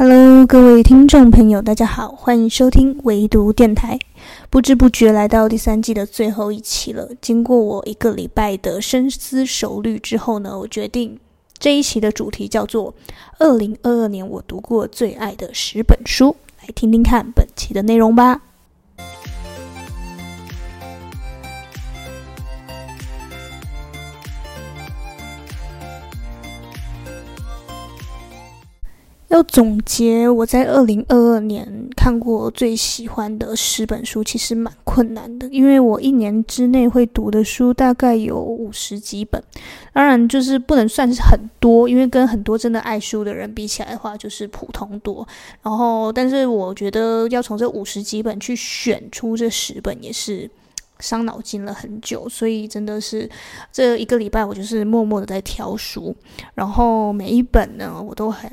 Hello，各位听众朋友，大家好，欢迎收听唯读电台。不知不觉来到第三季的最后一期了。经过我一个礼拜的深思熟虑之后呢，我决定这一期的主题叫做“二零二二年我读过最爱的十本书”，来听听看本期的内容吧。要总结我在二零二二年看过最喜欢的十本书，其实蛮困难的，因为我一年之内会读的书大概有五十几本，当然就是不能算是很多，因为跟很多真的爱书的人比起来的话，就是普通多。然后，但是我觉得要从这五十几本去选出这十本，也是伤脑筋了很久，所以真的是这一个礼拜我就是默默的在挑书，然后每一本呢，我都很。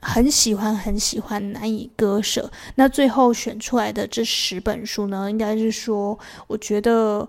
很喜欢，很喜欢，难以割舍。那最后选出来的这十本书呢，应该是说，我觉得。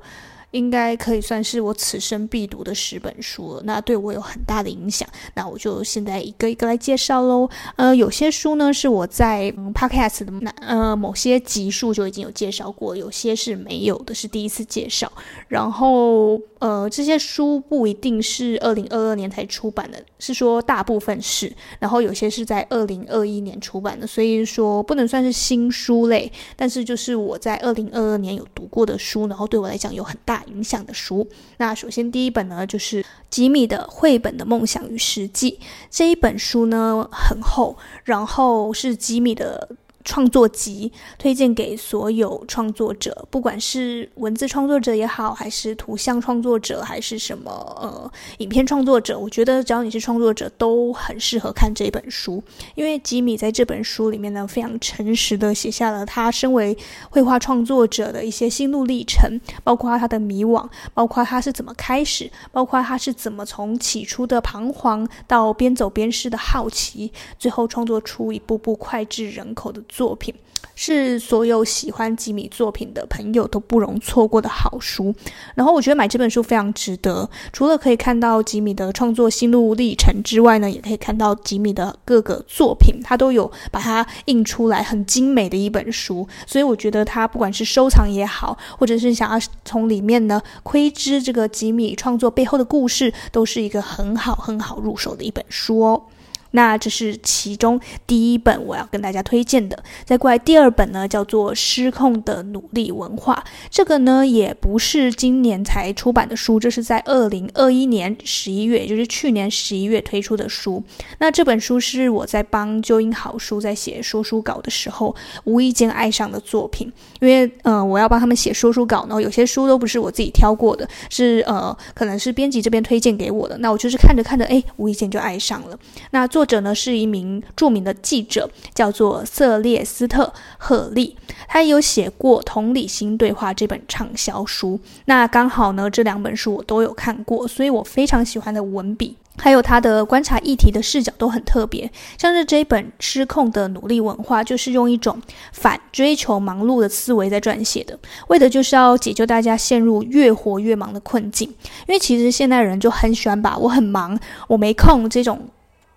应该可以算是我此生必读的十本书了，那对我有很大的影响。那我就现在一个一个来介绍喽。呃，有些书呢是我在、嗯、Podcast 的那呃某些集数就已经有介绍过，有些是没有的，是第一次介绍。然后呃，这些书不一定是二零二二年才出版的，是说大部分是。然后有些是在二零二一年出版的，所以说不能算是新书类，但是就是我在二零二二年有读过的书，然后对我来讲有很大影响的书，那首先第一本呢，就是吉米的《绘本的梦想与实际》这一本书呢，很厚，然后是吉米的。创作集推荐给所有创作者，不管是文字创作者也好，还是图像创作者，还是什么呃影片创作者，我觉得只要你是创作者，都很适合看这本书。因为吉米在这本书里面呢，非常诚实的写下了他身为绘画创作者的一些心路历程，包括他的迷惘，包括他是怎么开始，包括他是怎么从起初的彷徨到边走边试的好奇，最后创作出一部部脍炙人口的。作品是所有喜欢吉米作品的朋友都不容错过的好书，然后我觉得买这本书非常值得。除了可以看到吉米的创作心路历程之外呢，也可以看到吉米的各个作品，他都有把它印出来，很精美的一本书。所以我觉得他不管是收藏也好，或者是想要从里面呢窥知这个吉米创作背后的故事，都是一个很好很好入手的一本书哦。那这是其中第一本我要跟大家推荐的，再过来第二本呢，叫做《失控的努力文化》。这个呢也不是今年才出版的书，这是在二零二一年十一月，也就是去年十一月推出的书。那这本书是我在帮旧英好书在写说书稿的时候无意间爱上的作品，因为呃我要帮他们写说书稿，呢有些书都不是我自己挑过的，是呃可能是编辑这边推荐给我的，那我就是看着看着，哎，无意间就爱上了。那做作者呢是一名著名的记者，叫做瑟列斯特·赫利，他也有写过《同理心对话》这本畅销书。那刚好呢，这两本书我都有看过，所以我非常喜欢的文笔，还有他的观察议题的视角都很特别。像是这一本《失控的努力文化》，就是用一种反追求忙碌的思维在撰写的，为的就是要解救大家陷入越活越忙的困境。因为其实现代人就很喜欢把“我很忙，我没空”这种。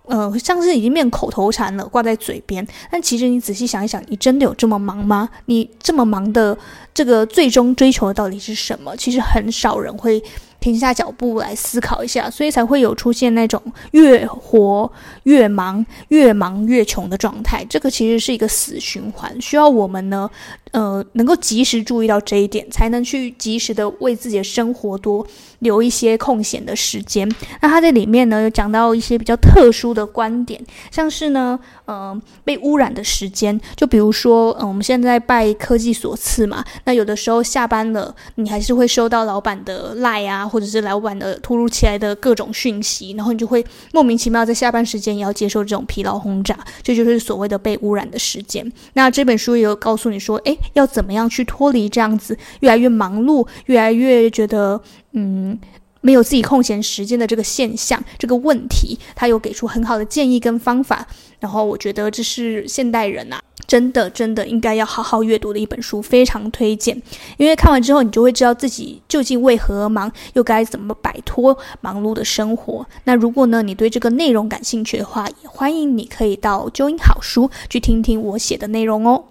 呃，像是已经变口头禅了，挂在嘴边。但其实你仔细想一想，你真的有这么忙吗？你这么忙的这个最终追求的到底是什么？其实很少人会停下脚步来思考一下，所以才会有出现那种越活越忙、越忙越穷的状态。这个其实是一个死循环，需要我们呢。呃，能够及时注意到这一点，才能去及时的为自己的生活多留一些空闲的时间。那他在里面呢，有讲到一些比较特殊的观点，像是呢，呃，被污染的时间，就比如说，嗯、呃，我们现在拜科技所赐嘛，那有的时候下班了，你还是会收到老板的赖啊，或者是老板的突如其来的各种讯息，然后你就会莫名其妙在下班时间也要接受这种疲劳轰炸，这就是所谓的被污染的时间。那这本书也有告诉你说，诶。要怎么样去脱离这样子越来越忙碌、越来越觉得嗯没有自己空闲时间的这个现象，这个问题，他有给出很好的建议跟方法。然后我觉得这是现代人啊，真的真的应该要好好阅读的一本书，非常推荐。因为看完之后，你就会知道自己究竟为何而忙，又该怎么摆脱忙碌的生活。那如果呢，你对这个内容感兴趣的话，也欢迎你可以到啾音好书去听听我写的内容哦。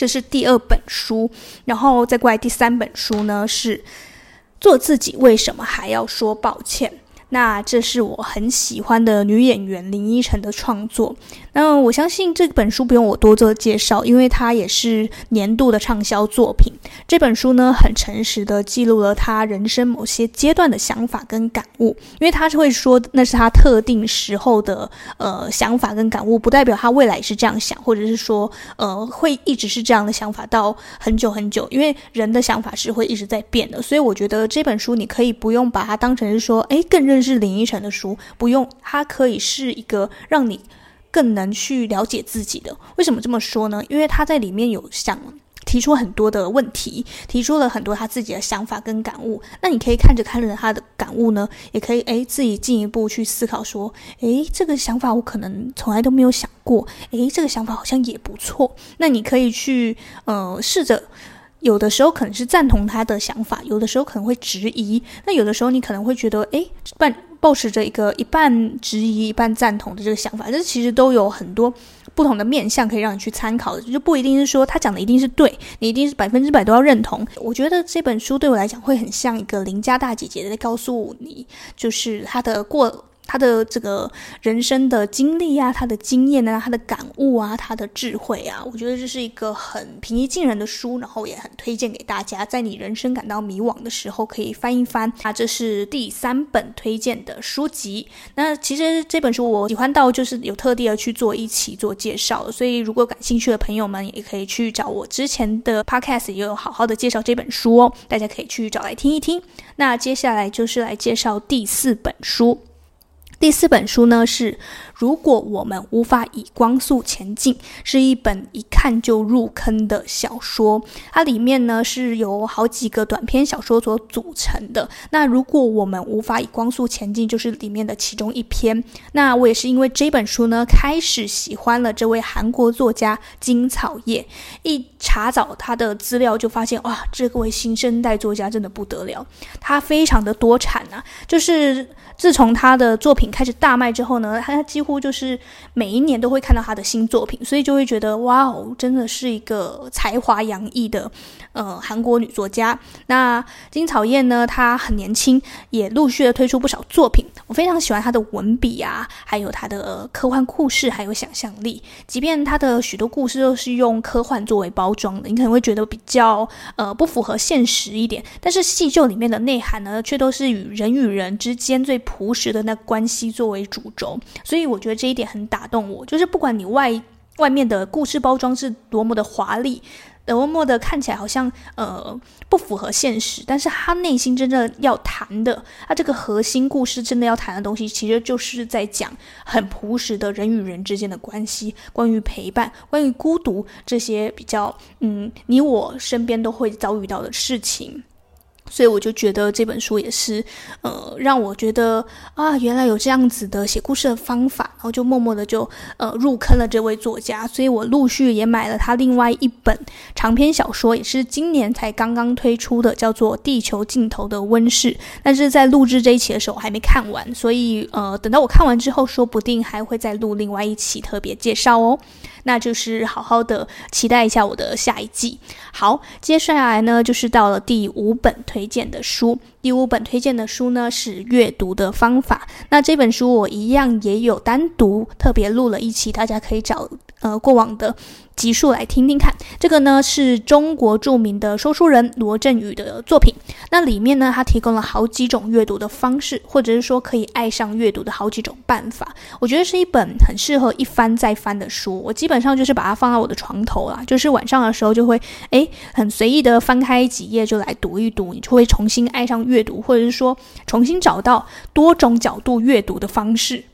这是第二本书，然后再过来第三本书呢，是做自己，为什么还要说抱歉？那这是我很喜欢的女演员林依晨的创作。那我相信这本书不用我多做介绍，因为它也是年度的畅销作品。这本书呢，很诚实的记录了他人生某些阶段的想法跟感悟，因为他是会说那是他特定时候的呃想法跟感悟，不代表他未来是这样想，或者是说呃会一直是这样的想法到很久很久，因为人的想法是会一直在变的。所以我觉得这本书你可以不用把它当成是说，诶，更认识林依晨的书，不用，它可以是一个让你。更能去了解自己的。为什么这么说呢？因为他在里面有想提出很多的问题，提出了很多他自己的想法跟感悟。那你可以看着看着他的感悟呢，也可以诶自己进一步去思考说，诶这个想法我可能从来都没有想过，诶这个想法好像也不错。那你可以去呃试着，有的时候可能是赞同他的想法，有的时候可能会质疑。那有的时候你可能会觉得，诶办。保持着一个一半质疑、一半赞同的这个想法，这其实都有很多不同的面向可以让你去参考的，就不一定是说他讲的一定是对，你一定是百分之百都要认同。我觉得这本书对我来讲会很像一个邻家大姐姐在告诉你，就是她的过。他的这个人生的经历啊，他的经验啊，他的感悟啊，他的智慧啊，我觉得这是一个很平易近人的书，然后也很推荐给大家，在你人生感到迷惘的时候可以翻一翻。啊，这是第三本推荐的书籍。那其实这本书我喜欢到就是有特地的去做一期做介绍，所以如果感兴趣的朋友们也可以去找我之前的 podcast 也有好好的介绍这本书哦，大家可以去找来听一听。那接下来就是来介绍第四本书。第四本书呢是《如果我们无法以光速前进》，是一本一看就入坑的小说。它里面呢是由好几个短篇小说所组成的。那如果我们无法以光速前进，就是里面的其中一篇。那我也是因为这本书呢，开始喜欢了这位韩国作家金草叶。一查找他的资料，就发现哇，这位新生代作家真的不得了，他非常的多产啊，就是。自从他的作品开始大卖之后呢，他几乎就是每一年都会看到他的新作品，所以就会觉得哇哦，真的是一个才华洋溢的呃韩国女作家。那金草燕呢，她很年轻，也陆续的推出不少作品。我非常喜欢她的文笔啊，还有她的科幻故事，还有想象力。即便她的许多故事都是用科幻作为包装的，你可能会觉得比较呃不符合现实一点，但是细究里面的内涵呢，却都是与人与人之间最朴实的那关系作为主轴，所以我觉得这一点很打动我。就是不管你外外面的故事包装是多么的华丽，多么的看起来好像呃不符合现实，但是他内心真正要谈的，他这个核心故事真的要谈的东西，其实就是在讲很朴实的人与人之间的关系，关于陪伴，关于孤独这些比较嗯你我身边都会遭遇到的事情。所以我就觉得这本书也是，呃，让我觉得啊，原来有这样子的写故事的方法，然后就默默的就呃入坑了这位作家。所以我陆续也买了他另外一本长篇小说，也是今年才刚刚推出的，叫做《地球尽头的温室》。但是在录制这一期的时候还没看完，所以呃，等到我看完之后，说不定还会再录另外一期特别介绍哦。那就是好好的期待一下我的下一季。好，接下来呢，就是到了第五本推荐的书。第五本推荐的书呢是阅读的方法。那这本书我一样也有单独特别录了一期，大家可以找呃过往的集数来听听看。这个呢是中国著名的说书人罗振宇的作品。那里面呢，他提供了好几种阅读的方式，或者是说可以爱上阅读的好几种办法。我觉得是一本很适合一翻再翻的书。我基本上就是把它放在我的床头啦，就是晚上的时候就会诶很随意的翻开几页就来读一读，你就会重新爱上。阅读，或者是说重新找到多种角度阅读的方式。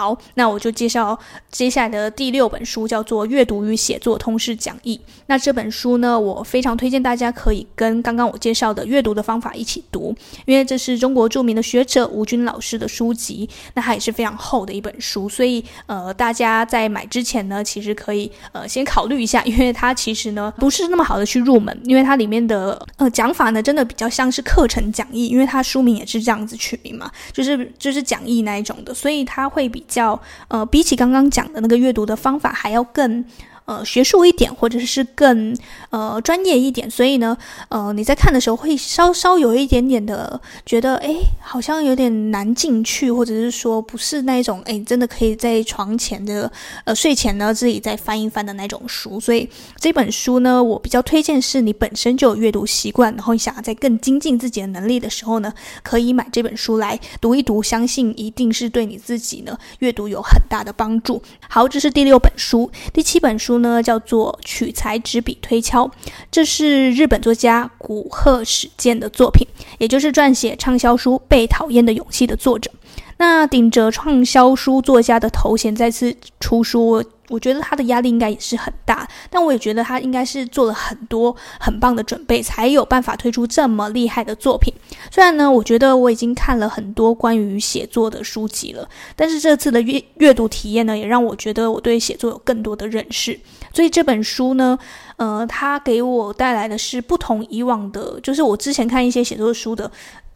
好，那我就介绍接下来的第六本书，叫做《阅读与写作通识讲义》。那这本书呢，我非常推荐大家可以跟刚刚我介绍的阅读的方法一起读，因为这是中国著名的学者吴军老师的书籍，那它也是非常厚的一本书，所以呃，大家在买之前呢，其实可以呃先考虑一下，因为它其实呢不是那么好的去入门，因为它里面的呃讲法呢，真的比较像是课程讲义，因为它书名也是这样子取名嘛，就是就是讲义那一种的，所以它会比叫呃比起刚刚讲的那个阅读的方法还要更。呃，学术一点，或者是更呃专业一点，所以呢，呃，你在看的时候会稍稍有一点点的觉得，诶，好像有点难进去，或者是说不是那种，诶，真的可以在床前的呃睡前呢自己再翻一翻的那种书。所以这本书呢，我比较推荐是你本身就有阅读习惯，然后你想要在更精进自己的能力的时候呢，可以买这本书来读一读，相信一定是对你自己呢阅读有很大的帮助。好，这是第六本书，第七本书。呢，叫做取材执笔推敲，这是日本作家古贺史健的作品，也就是撰写畅销书《被讨厌的勇气》的作者。那顶着畅销书作家的头衔再次出书。我觉得他的压力应该也是很大，但我也觉得他应该是做了很多很棒的准备，才有办法推出这么厉害的作品。虽然呢，我觉得我已经看了很多关于写作的书籍了，但是这次的阅阅读体验呢，也让我觉得我对写作有更多的认识。所以这本书呢，呃，它给我带来的是不同以往的，就是我之前看一些写作书的，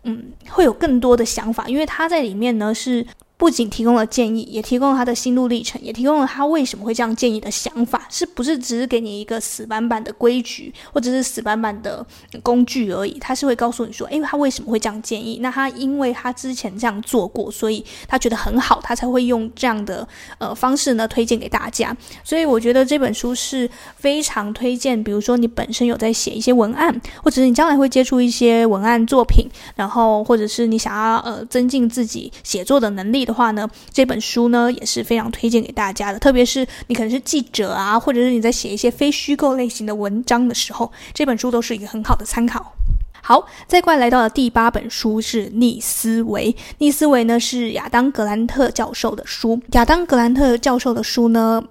嗯，会有更多的想法，因为它在里面呢是。不仅提供了建议，也提供了他的心路历程，也提供了他为什么会这样建议的想法，是不是只是给你一个死板板的规矩，或者是死板板的工具而已？他是会告诉你说，诶，他为什么会这样建议？那他因为他之前这样做过，所以他觉得很好，他才会用这样的呃方式呢推荐给大家。所以我觉得这本书是非常推荐，比如说你本身有在写一些文案，或者是你将来会接触一些文案作品，然后或者是你想要呃增进自己写作的能力的话呢，这本书呢也是非常推荐给大家的。特别是你可能是记者啊，或者是你在写一些非虚构类型的文章的时候，这本书都是一个很好的参考。好，再过来来到了第八本书是《逆思维》。《逆思维》呢是亚当·格兰特教授的书。亚当·格兰特教授的书呢，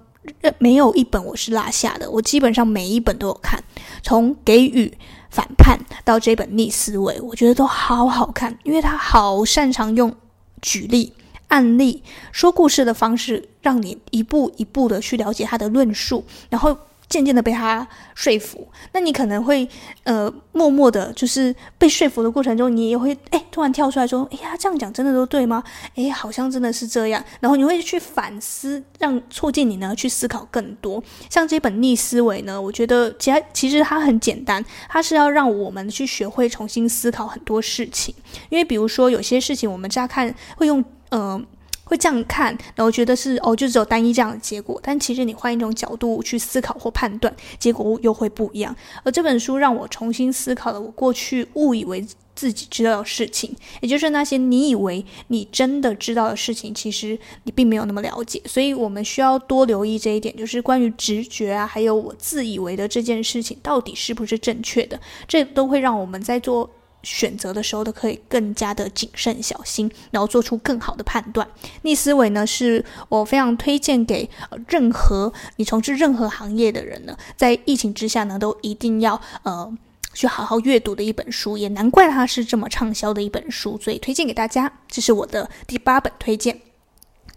没有一本我是落下的，我基本上每一本都有看。从给予、反叛到这本《逆思维》，我觉得都好好看，因为他好擅长用举例。案例说故事的方式，让你一步一步的去了解他的论述，然后渐渐的被他说服。那你可能会呃默默的，就是被说服的过程中，你也会哎突然跳出来说：“哎呀，这样讲真的都对吗？哎，好像真的是这样。”然后你会去反思，让促进你呢去思考更多。像这本逆思维呢，我觉得其实其实它很简单，它是要让我们去学会重新思考很多事情。因为比如说有些事情，我们乍看会用。嗯、会这样看，然后觉得是哦，就只有单一这样的结果。但其实你换一种角度去思考或判断，结果又会不一样。而这本书让我重新思考了我过去误以为自己知道的事情，也就是那些你以为你真的知道的事情，其实你并没有那么了解。所以我们需要多留意这一点，就是关于直觉啊，还有我自以为的这件事情到底是不是正确的，这都会让我们在做。选择的时候都可以更加的谨慎小心，然后做出更好的判断。逆思维呢，是我非常推荐给任何你从事任何行业的人呢，在疫情之下呢，都一定要呃去好好阅读的一本书。也难怪它是这么畅销的一本书，所以推荐给大家。这是我的第八本推荐。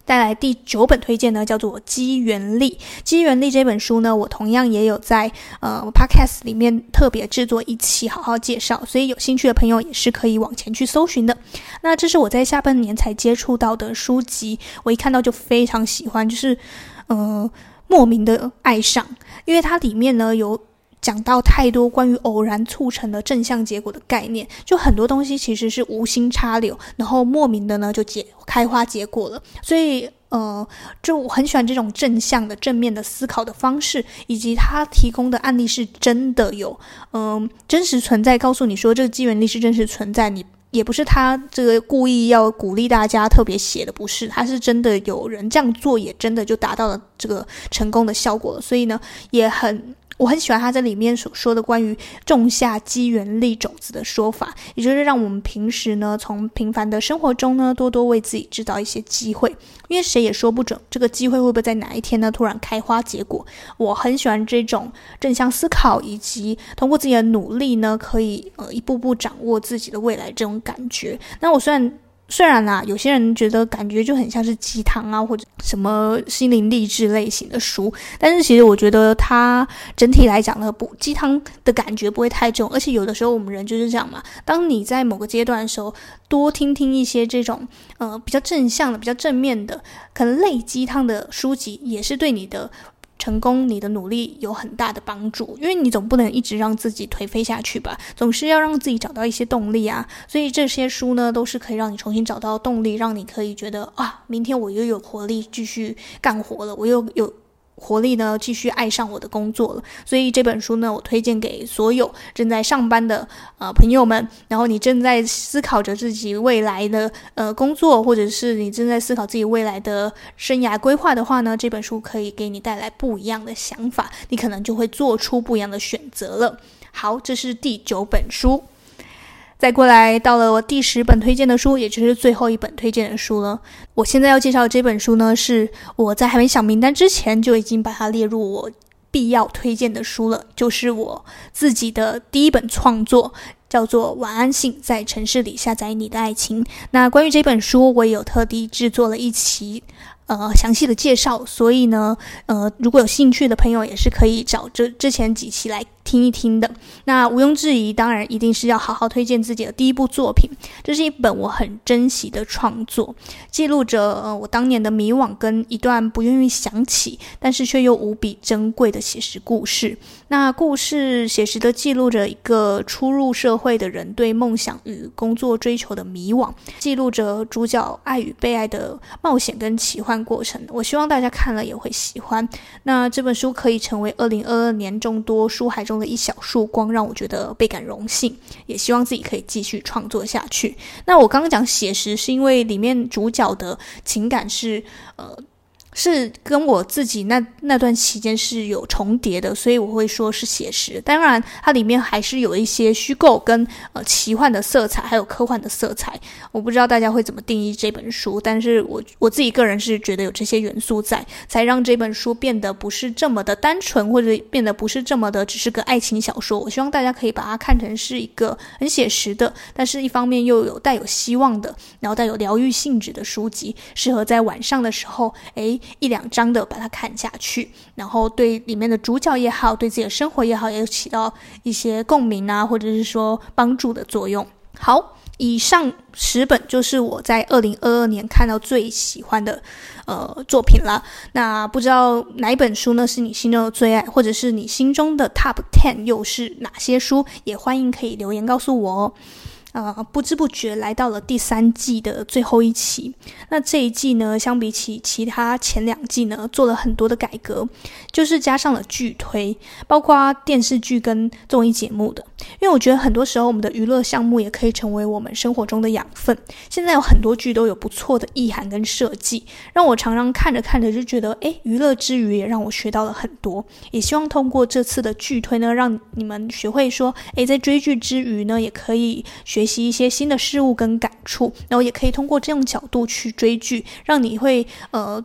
带来第九本推荐呢，叫做《机缘力》。《机缘力》这本书呢，我同样也有在呃 Podcast 里面特别制作一期好好介绍，所以有兴趣的朋友也是可以往前去搜寻的。那这是我在下半年才接触到的书籍，我一看到就非常喜欢，就是呃莫名的爱上，因为它里面呢有。讲到太多关于偶然促成的正向结果的概念，就很多东西其实是无心插柳，然后莫名的呢就结开花结果了。所以，呃，就我很喜欢这种正向的、正面的思考的方式，以及他提供的案例是真的有，嗯、真实存在，告诉你说这个机缘力是真实存在。你也不是他这个故意要鼓励大家特别写的，不是，他是真的有人这样做，也真的就达到了这个成功的效果了。所以呢，也很。我很喜欢他在里面所说的关于种下机缘力种子的说法，也就是让我们平时呢，从平凡的生活中呢，多多为自己制造一些机会，因为谁也说不准这个机会会不会在哪一天呢突然开花结果。我很喜欢这种正向思考，以及通过自己的努力呢，可以呃一步步掌握自己的未来这种感觉。那我虽然。虽然啦，有些人觉得感觉就很像是鸡汤啊，或者什么心灵励志类型的书，但是其实我觉得它整体来讲呢，不鸡汤的感觉不会太重，而且有的时候我们人就是这样嘛。当你在某个阶段的时候，多听听一些这种呃比较正向的、比较正面的，可能类鸡汤的书籍，也是对你的。成功，你的努力有很大的帮助，因为你总不能一直让自己颓废下去吧，总是要让自己找到一些动力啊。所以这些书呢，都是可以让你重新找到动力，让你可以觉得啊，明天我又有活力继续干活了，我又有。活力呢，继续爱上我的工作了。所以这本书呢，我推荐给所有正在上班的呃朋友们。然后你正在思考着自己未来的呃工作，或者是你正在思考自己未来的生涯规划的话呢，这本书可以给你带来不一样的想法，你可能就会做出不一样的选择了。好，这是第九本书。再过来到了我第十本推荐的书，也就是最后一本推荐的书了。我现在要介绍的这本书呢，是我在还没想名单之前就已经把它列入我必要推荐的书了，就是我自己的第一本创作，叫做《晚安信，在城市里下载你的爱情》。那关于这本书，我也有特地制作了一期。呃，详细的介绍，所以呢，呃，如果有兴趣的朋友，也是可以找这之前几期来听一听的。那毋庸置疑，当然一定是要好好推荐自己的第一部作品。这是一本我很珍惜的创作，记录着呃我当年的迷惘跟一段不愿意想起，但是却又无比珍贵的写实故事。那故事写实的记录着一个初入社会的人对梦想与工作追求的迷惘，记录着主角爱与被爱的冒险跟奇幻过程，我希望大家看了也会喜欢。那这本书可以成为二零二二年众多书海中 的一小束光，让我觉得倍感荣幸。也希望自己可以继续创作下去。那我刚刚讲写实，是因为里面主角的情感是呃。是跟我自己那那段期间是有重叠的，所以我会说是写实。当然，它里面还是有一些虚构跟呃奇幻的色彩，还有科幻的色彩。我不知道大家会怎么定义这本书，但是我我自己个人是觉得有这些元素在，才让这本书变得不是这么的单纯，或者变得不是这么的只是个爱情小说。我希望大家可以把它看成是一个很写实的，但是一方面又有带有希望的，然后带有疗愈性质的书籍，适合在晚上的时候，诶。一两章的把它看下去，然后对里面的主角也好，对自己的生活也好，也起到一些共鸣啊，或者是说帮助的作用。好，以上十本就是我在二零二二年看到最喜欢的呃作品了。那不知道哪一本书呢是你心中的最爱，或者是你心中的 Top Ten 又是哪些书？也欢迎可以留言告诉我哦。呃，不知不觉来到了第三季的最后一期。那这一季呢，相比起其他前两季呢，做了很多的改革，就是加上了剧推，包括电视剧跟综艺节目的。因为我觉得很多时候我们的娱乐项目也可以成为我们生活中的养分。现在有很多剧都有不错的意涵跟设计，让我常常看着看着就觉得，诶，娱乐之余也让我学到了很多。也希望通过这次的剧推呢，让你们学会说，诶，在追剧之余呢，也可以学。习一些新的事物跟感触，然后也可以通过这种角度去追剧，让你会呃。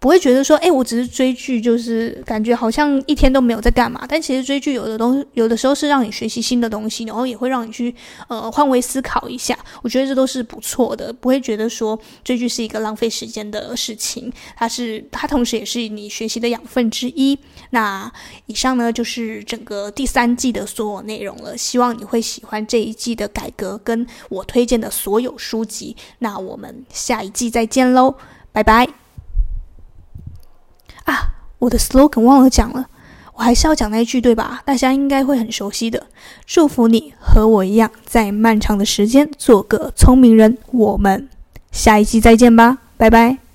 不会觉得说，哎，我只是追剧，就是感觉好像一天都没有在干嘛。但其实追剧有的东，有的时候是让你学习新的东西，然后也会让你去呃换位思考一下。我觉得这都是不错的，不会觉得说追剧是一个浪费时间的事情。它是它同时也是你学习的养分之一。那以上呢就是整个第三季的所有内容了。希望你会喜欢这一季的改革跟我推荐的所有书籍。那我们下一季再见喽，拜拜。啊，我的 slogan 忘了讲了，我还是要讲那一句对吧？大家应该会很熟悉的。祝福你和我一样，在漫长的时间做个聪明人。我们下一期再见吧，拜拜。